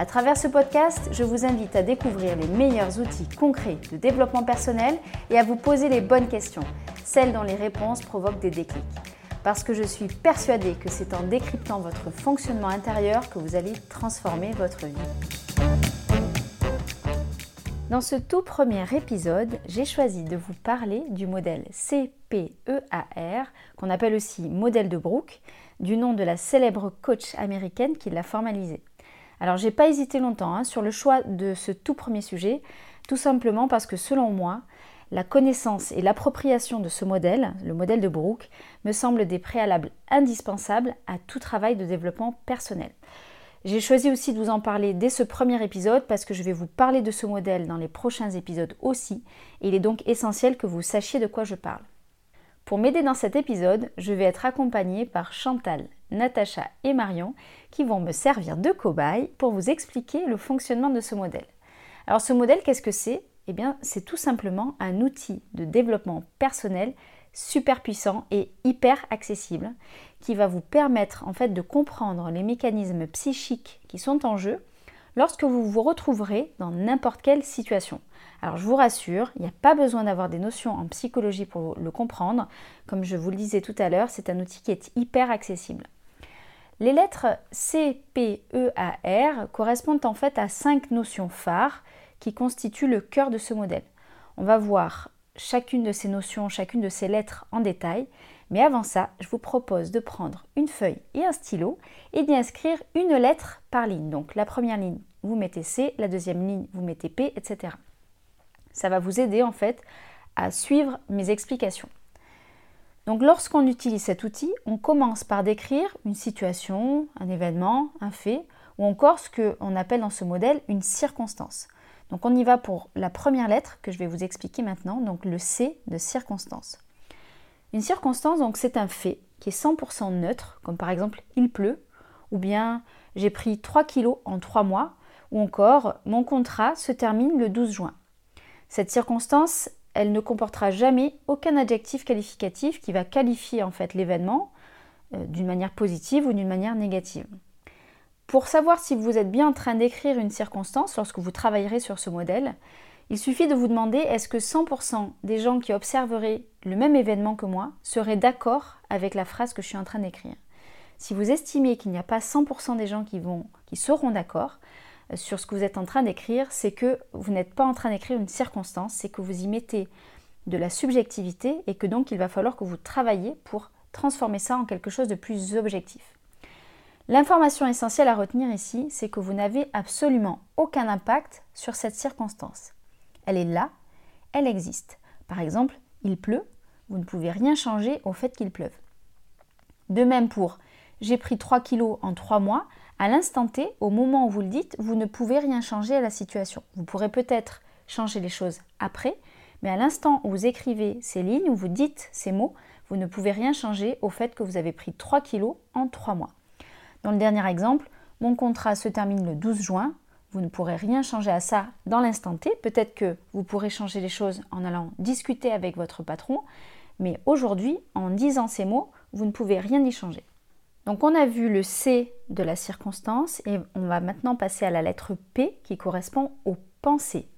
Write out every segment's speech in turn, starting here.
À travers ce podcast, je vous invite à découvrir les meilleurs outils concrets de développement personnel et à vous poser les bonnes questions, celles dont les réponses provoquent des déclics. Parce que je suis persuadée que c'est en décryptant votre fonctionnement intérieur que vous allez transformer votre vie. Dans ce tout premier épisode, j'ai choisi de vous parler du modèle CPEAR, qu'on appelle aussi modèle de Brooke, du nom de la célèbre coach américaine qui l'a formalisé. Alors j'ai pas hésité longtemps hein, sur le choix de ce tout premier sujet, tout simplement parce que selon moi, la connaissance et l'appropriation de ce modèle, le modèle de Brooke, me semblent des préalables indispensables à tout travail de développement personnel. J'ai choisi aussi de vous en parler dès ce premier épisode parce que je vais vous parler de ce modèle dans les prochains épisodes aussi, et il est donc essentiel que vous sachiez de quoi je parle. Pour m'aider dans cet épisode, je vais être accompagnée par Chantal, Natacha et Marion qui vont me servir de cobaye pour vous expliquer le fonctionnement de ce modèle. Alors ce modèle, qu'est-ce que c'est? Eh bien, c'est tout simplement un outil de développement personnel super puissant et hyper accessible qui va vous permettre en fait de comprendre les mécanismes psychiques qui sont en jeu lorsque vous vous retrouverez dans n'importe quelle situation. Alors je vous rassure, il n'y a pas besoin d'avoir des notions en psychologie pour le comprendre. Comme je vous le disais tout à l'heure, c'est un outil qui est hyper accessible. Les lettres C, P, E, A, R correspondent en fait à cinq notions phares qui constituent le cœur de ce modèle. On va voir chacune de ces notions, chacune de ces lettres en détail, mais avant ça, je vous propose de prendre une feuille et un stylo et d'y inscrire une lettre par ligne. Donc la première ligne, vous mettez C, la deuxième ligne, vous mettez P, etc. Ça va vous aider en fait à suivre mes explications. Donc lorsqu'on utilise cet outil, on commence par décrire une situation, un événement, un fait, ou encore ce qu'on appelle dans ce modèle une circonstance. Donc on y va pour la première lettre que je vais vous expliquer maintenant, donc le C de circonstance. Une circonstance, donc c'est un fait qui est 100% neutre, comme par exemple il pleut, ou bien j'ai pris 3 kilos en 3 mois, ou encore mon contrat se termine le 12 juin. Cette circonstance, elle ne comportera jamais aucun adjectif qualificatif qui va qualifier en fait l'événement euh, d'une manière positive ou d'une manière négative. Pour savoir si vous êtes bien en train d'écrire une circonstance lorsque vous travaillerez sur ce modèle, il suffit de vous demander est-ce que 100% des gens qui observeraient le même événement que moi seraient d'accord avec la phrase que je suis en train d'écrire? Si vous estimez qu'il n'y a pas 100% des gens qui, seront d'accord, sur ce que vous êtes en train d'écrire, c'est que vous n'êtes pas en train d'écrire une circonstance, c'est que vous y mettez de la subjectivité et que donc il va falloir que vous travaillez pour transformer ça en quelque chose de plus objectif. L'information essentielle à retenir ici, c'est que vous n'avez absolument aucun impact sur cette circonstance. Elle est là, elle existe. Par exemple, il pleut, vous ne pouvez rien changer au fait qu'il pleuve. De même pour j'ai pris 3 kilos en 3 mois, à l'instant T, au moment où vous le dites, vous ne pouvez rien changer à la situation. Vous pourrez peut-être changer les choses après, mais à l'instant où vous écrivez ces lignes, où vous dites ces mots, vous ne pouvez rien changer au fait que vous avez pris 3 kilos en 3 mois. Dans le dernier exemple, mon contrat se termine le 12 juin. Vous ne pourrez rien changer à ça dans l'instant T. Peut-être que vous pourrez changer les choses en allant discuter avec votre patron, mais aujourd'hui, en disant ces mots, vous ne pouvez rien y changer. Donc on a vu le C de la circonstance et on va maintenant passer à la lettre P qui correspond aux pensées.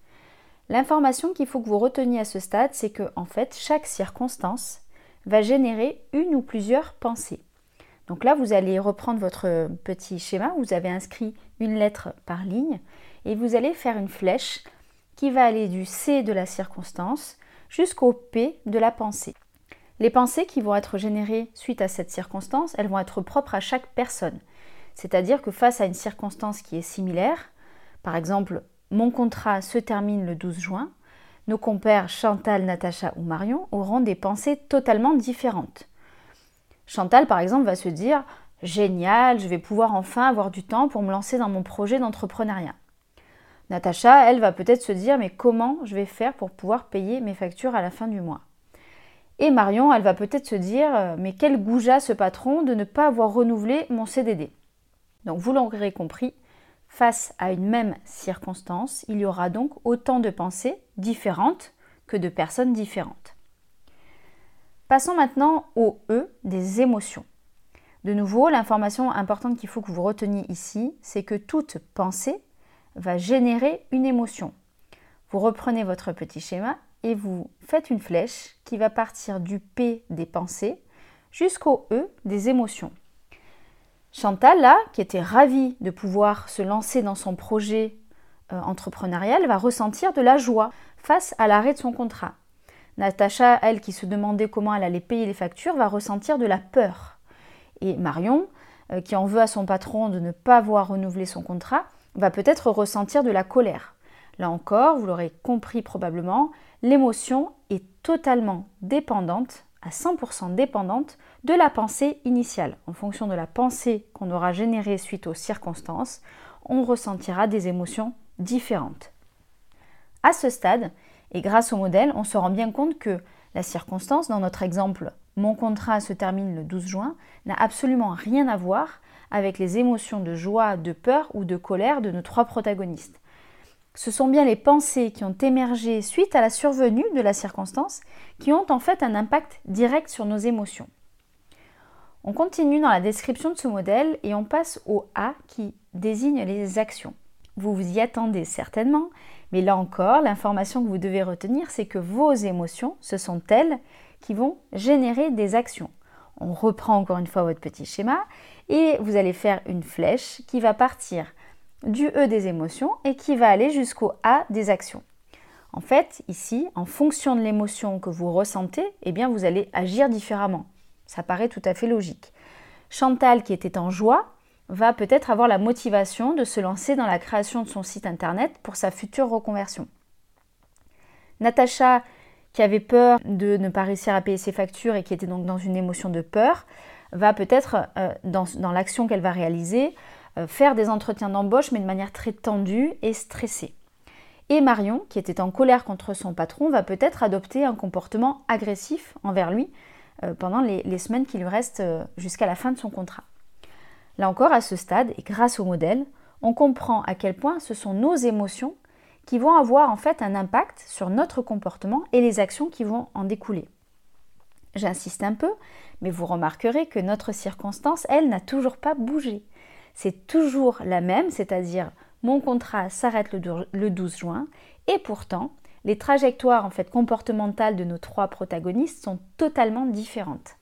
L'information qu'il faut que vous reteniez à ce stade, c'est que en fait chaque circonstance va générer une ou plusieurs pensées. Donc là, vous allez reprendre votre petit schéma, vous avez inscrit une lettre par ligne et vous allez faire une flèche qui va aller du C de la circonstance jusqu'au P de la pensée. Les pensées qui vont être générées suite à cette circonstance, elles vont être propres à chaque personne. C'est-à-dire que face à une circonstance qui est similaire, par exemple, mon contrat se termine le 12 juin, nos compères Chantal, Natacha ou Marion auront des pensées totalement différentes. Chantal, par exemple, va se dire Génial, je vais pouvoir enfin avoir du temps pour me lancer dans mon projet d'entrepreneuriat. Natacha, elle, va peut-être se dire mais comment je vais faire pour pouvoir payer mes factures à la fin du mois? Et Marion, elle va peut-être se dire euh, mais quel goujat ce patron de ne pas avoir renouvelé mon CDD. Donc vous l'aurez compris, face à une même circonstance, il y aura donc autant de pensées différentes que de personnes différentes. Passons maintenant au E des émotions. De nouveau, l'information importante qu'il faut que vous reteniez ici, c'est que toute pensée va générer une émotion. Vous reprenez votre petit schéma et vous faites une flèche qui va partir du P des pensées jusqu'au E des émotions. Chantal, là, qui était ravie de pouvoir se lancer dans son projet euh, entrepreneurial, va ressentir de la joie face à l'arrêt de son contrat. Natacha, elle, qui se demandait comment elle allait payer les factures, va ressentir de la peur. Et Marion, euh, qui en veut à son patron de ne pas voir renouveler son contrat, va peut-être ressentir de la colère. Là encore, vous l'aurez compris probablement, l'émotion est totalement dépendante, à 100% dépendante, de la pensée initiale. En fonction de la pensée qu'on aura générée suite aux circonstances, on ressentira des émotions différentes. À ce stade, et grâce au modèle, on se rend bien compte que la circonstance, dans notre exemple, mon contrat se termine le 12 juin, n'a absolument rien à voir avec les émotions de joie, de peur ou de colère de nos trois protagonistes. Ce sont bien les pensées qui ont émergé suite à la survenue de la circonstance qui ont en fait un impact direct sur nos émotions. On continue dans la description de ce modèle et on passe au A qui désigne les actions. Vous vous y attendez certainement, mais là encore, l'information que vous devez retenir, c'est que vos émotions, ce sont elles qui vont générer des actions. On reprend encore une fois votre petit schéma et vous allez faire une flèche qui va partir du E des émotions et qui va aller jusqu'au A des actions. En fait, ici, en fonction de l'émotion que vous ressentez, eh bien vous allez agir différemment. Ça paraît tout à fait logique. Chantal, qui était en joie, va peut-être avoir la motivation de se lancer dans la création de son site internet pour sa future reconversion. Natacha, qui avait peur de ne pas réussir à payer ses factures et qui était donc dans une émotion de peur, va peut-être, euh, dans, l'action qu'elle va réaliser, faire des entretiens d'embauche, mais de manière très tendue et stressée. Et Marion, qui était en colère contre son patron, va peut-être adopter un comportement agressif envers lui euh, pendant les, semaines qui lui restent jusqu'à la fin de son contrat. Là encore, à ce stade, et grâce au modèle, on comprend à quel point ce sont nos émotions qui vont avoir en fait un impact sur notre comportement et les actions qui vont en découler. J'insiste un peu, mais vous remarquerez que notre circonstance, elle, n'a toujours pas bougé. C'est toujours la même, c'est-à-dire mon contrat s'arrête le 12 juin, et pourtant, les trajectoires en fait comportementales de nos trois protagonistes sont totalement différentes.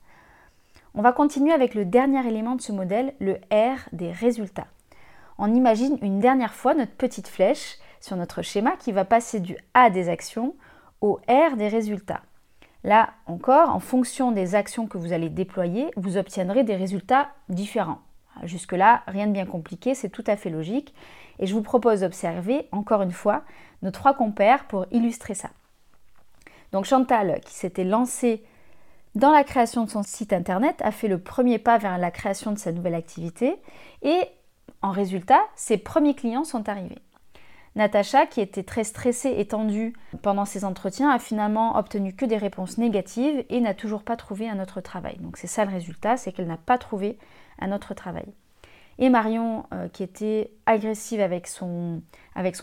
On va continuer avec le dernier élément de ce modèle, le R des résultats. On imagine une dernière fois notre petite flèche sur notre schéma qui va passer du A des actions au R des résultats. Là encore, en fonction des actions que vous allez déployer, vous obtiendrez des résultats différents. Jusque-là, rien de bien compliqué, c'est tout à fait logique. Et je vous propose d'observer, encore une fois, nos trois compères pour illustrer ça. Donc Chantal, qui s'était lancée dans la création de son site internet, a fait le premier pas vers la création de sa nouvelle activité et en résultat, ses premiers clients sont arrivés. Natacha, qui était très stressée et tendue pendant ses entretiens, a finalement obtenu que des réponses négatives et n'a toujours pas trouvé un autre travail. Donc c'est ça le résultat, c'est qu'elle n'a pas trouvé un autre travail. Et Marion, euh, qui était agressive avec son,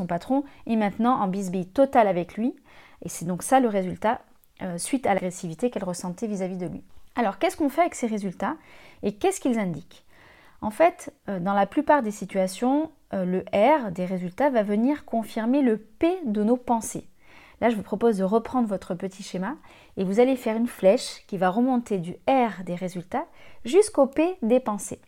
patron, est maintenant en bisbille totale avec lui. Et c'est donc ça le résultat euh, suite à l'agressivité qu'elle ressentait vis-à-vis de lui. Alors qu'est-ce qu'on fait avec ces résultats et qu'est-ce qu'ils indiquent? En fait, euh, dans la plupart des situations, le R des résultats va venir confirmer le P de nos pensées. Là, je vous propose de reprendre votre petit schéma et vous allez faire une flèche qui va remonter du R des résultats jusqu'au P des pensées.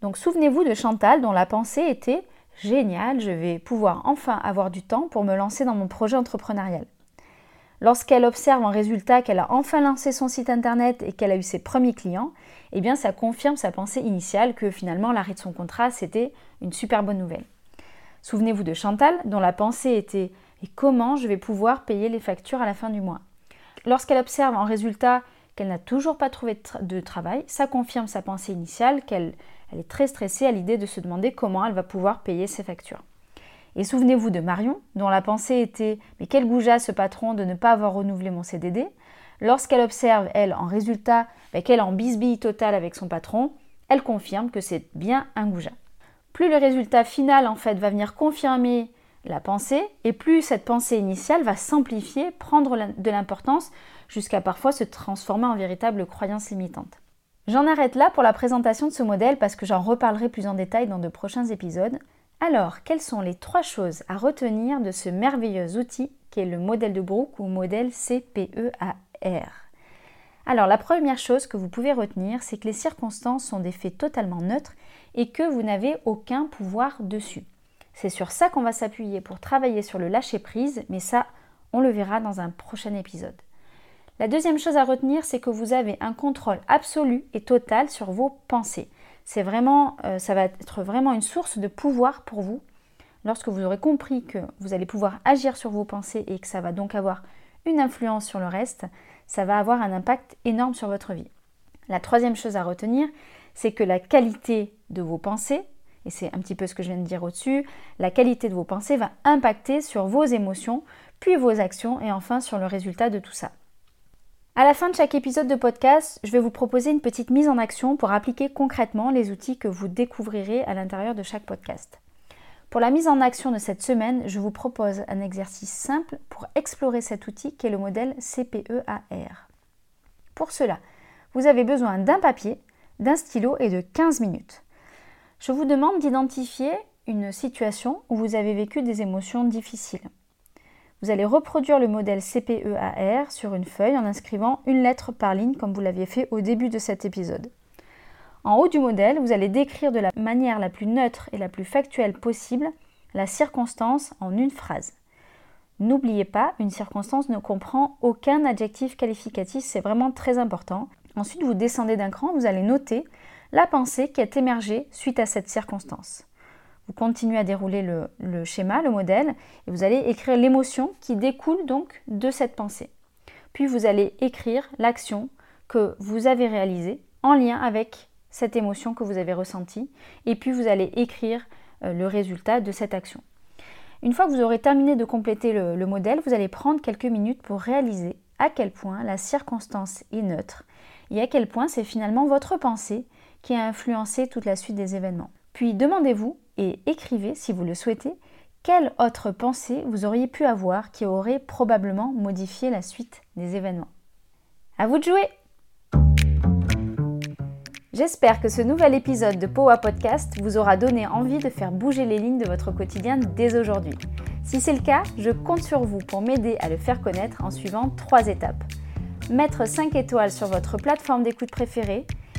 Donc souvenez-vous de Chantal dont la pensée était génial, je vais pouvoir enfin avoir du temps pour me lancer dans mon projet entrepreneurial. Lorsqu'elle observe en résultat qu'elle a enfin lancé son site internet et qu'elle a eu ses premiers clients, eh bien ça confirme sa pensée initiale que finalement l'arrêt de son contrat c'était une super bonne nouvelle. Souvenez-vous de Chantal dont la pensée était et comment je vais pouvoir payer les factures à la fin du mois? Lorsqu'elle observe en résultat qu'elle n'a toujours pas trouvé de travail, ça confirme sa pensée initiale qu'elle est très stressée à l'idée de se demander comment elle va pouvoir payer ses factures. Et souvenez-vous de Marion, dont la pensée était Mais quel goujat ce patron de ne pas avoir renouvelé mon CDD Lorsqu'elle observe, elle, en résultat, bah, qu'elle en bisbille totale avec son patron, elle confirme que c'est bien un goujat. Plus le résultat final, en fait, va venir confirmer la pensée, et plus cette pensée initiale va s'amplifier, prendre de l'importance, jusqu'à parfois se transformer en véritable croyance limitante. J'en arrête là pour la présentation de ce modèle parce que j'en reparlerai plus en détail dans de prochains épisodes. Alors, quelles sont les trois choses à retenir de ce merveilleux outil qui est le modèle de Brooke ou modèle CPEAR Alors, la première chose que vous pouvez retenir, c'est que les circonstances sont des faits totalement neutres et que vous n'avez aucun pouvoir dessus. C'est sur ça qu'on va s'appuyer pour travailler sur le lâcher-prise, mais ça, on le verra dans un prochain épisode. La deuxième chose à retenir, c'est que vous avez un contrôle absolu et total sur vos pensées. C'est vraiment, euh, ça va être vraiment une source de pouvoir pour vous. Lorsque vous aurez compris que vous allez pouvoir agir sur vos pensées et que ça va donc avoir une influence sur le reste, ça va avoir un impact énorme sur votre vie. La troisième chose à retenir, c'est que la qualité de vos pensées et c'est un petit peu ce que je viens de dire au-dessus, la qualité de vos pensées va impacter sur vos émotions, puis vos actions et enfin sur le résultat de tout ça. À la fin de chaque épisode de podcast, je vais vous proposer une petite mise en action pour appliquer concrètement les outils que vous découvrirez à l'intérieur de chaque podcast. Pour la mise en action de cette semaine, je vous propose un exercice simple pour explorer cet outil qui est le modèle CPEAR. Pour cela, vous avez besoin d'un papier, d'un stylo et de 15 minutes. Je vous demande d'identifier une situation où vous avez vécu des émotions difficiles. Vous allez reproduire le modèle CPEAR sur une feuille en inscrivant une lettre par ligne comme vous l'aviez fait au début de cet épisode. En haut du modèle, vous allez décrire de la manière la plus neutre et la plus factuelle possible la circonstance en une phrase. N'oubliez pas, une circonstance ne comprend aucun adjectif qualificatif, c'est vraiment très important. Ensuite, vous descendez d'un cran, vous allez noter la pensée qui est émergée suite à cette circonstance. Vous continuez à dérouler le, schéma, le modèle, et vous allez écrire l'émotion qui découle donc de cette pensée. Puis vous allez écrire l'action que vous avez réalisée en lien avec cette émotion que vous avez ressentie, et puis vous allez écrire euh, le résultat de cette action. Une fois que vous aurez terminé de compléter le modèle, vous allez prendre quelques minutes pour réaliser à quel point la circonstance est neutre et à quel point c'est finalement votre pensée qui a influencé toute la suite des événements. Puis demandez-vous et écrivez, si vous le souhaitez, quelle autre pensée vous auriez pu avoir qui aurait probablement modifié la suite des événements. À vous de jouer J'espère que ce nouvel épisode de Powa Podcast vous aura donné envie de faire bouger les lignes de votre quotidien dès aujourd'hui. Si c'est le cas, je compte sur vous pour m'aider à le faire connaître en suivant trois étapes. Mettre 5 étoiles sur votre plateforme d'écoute préférée,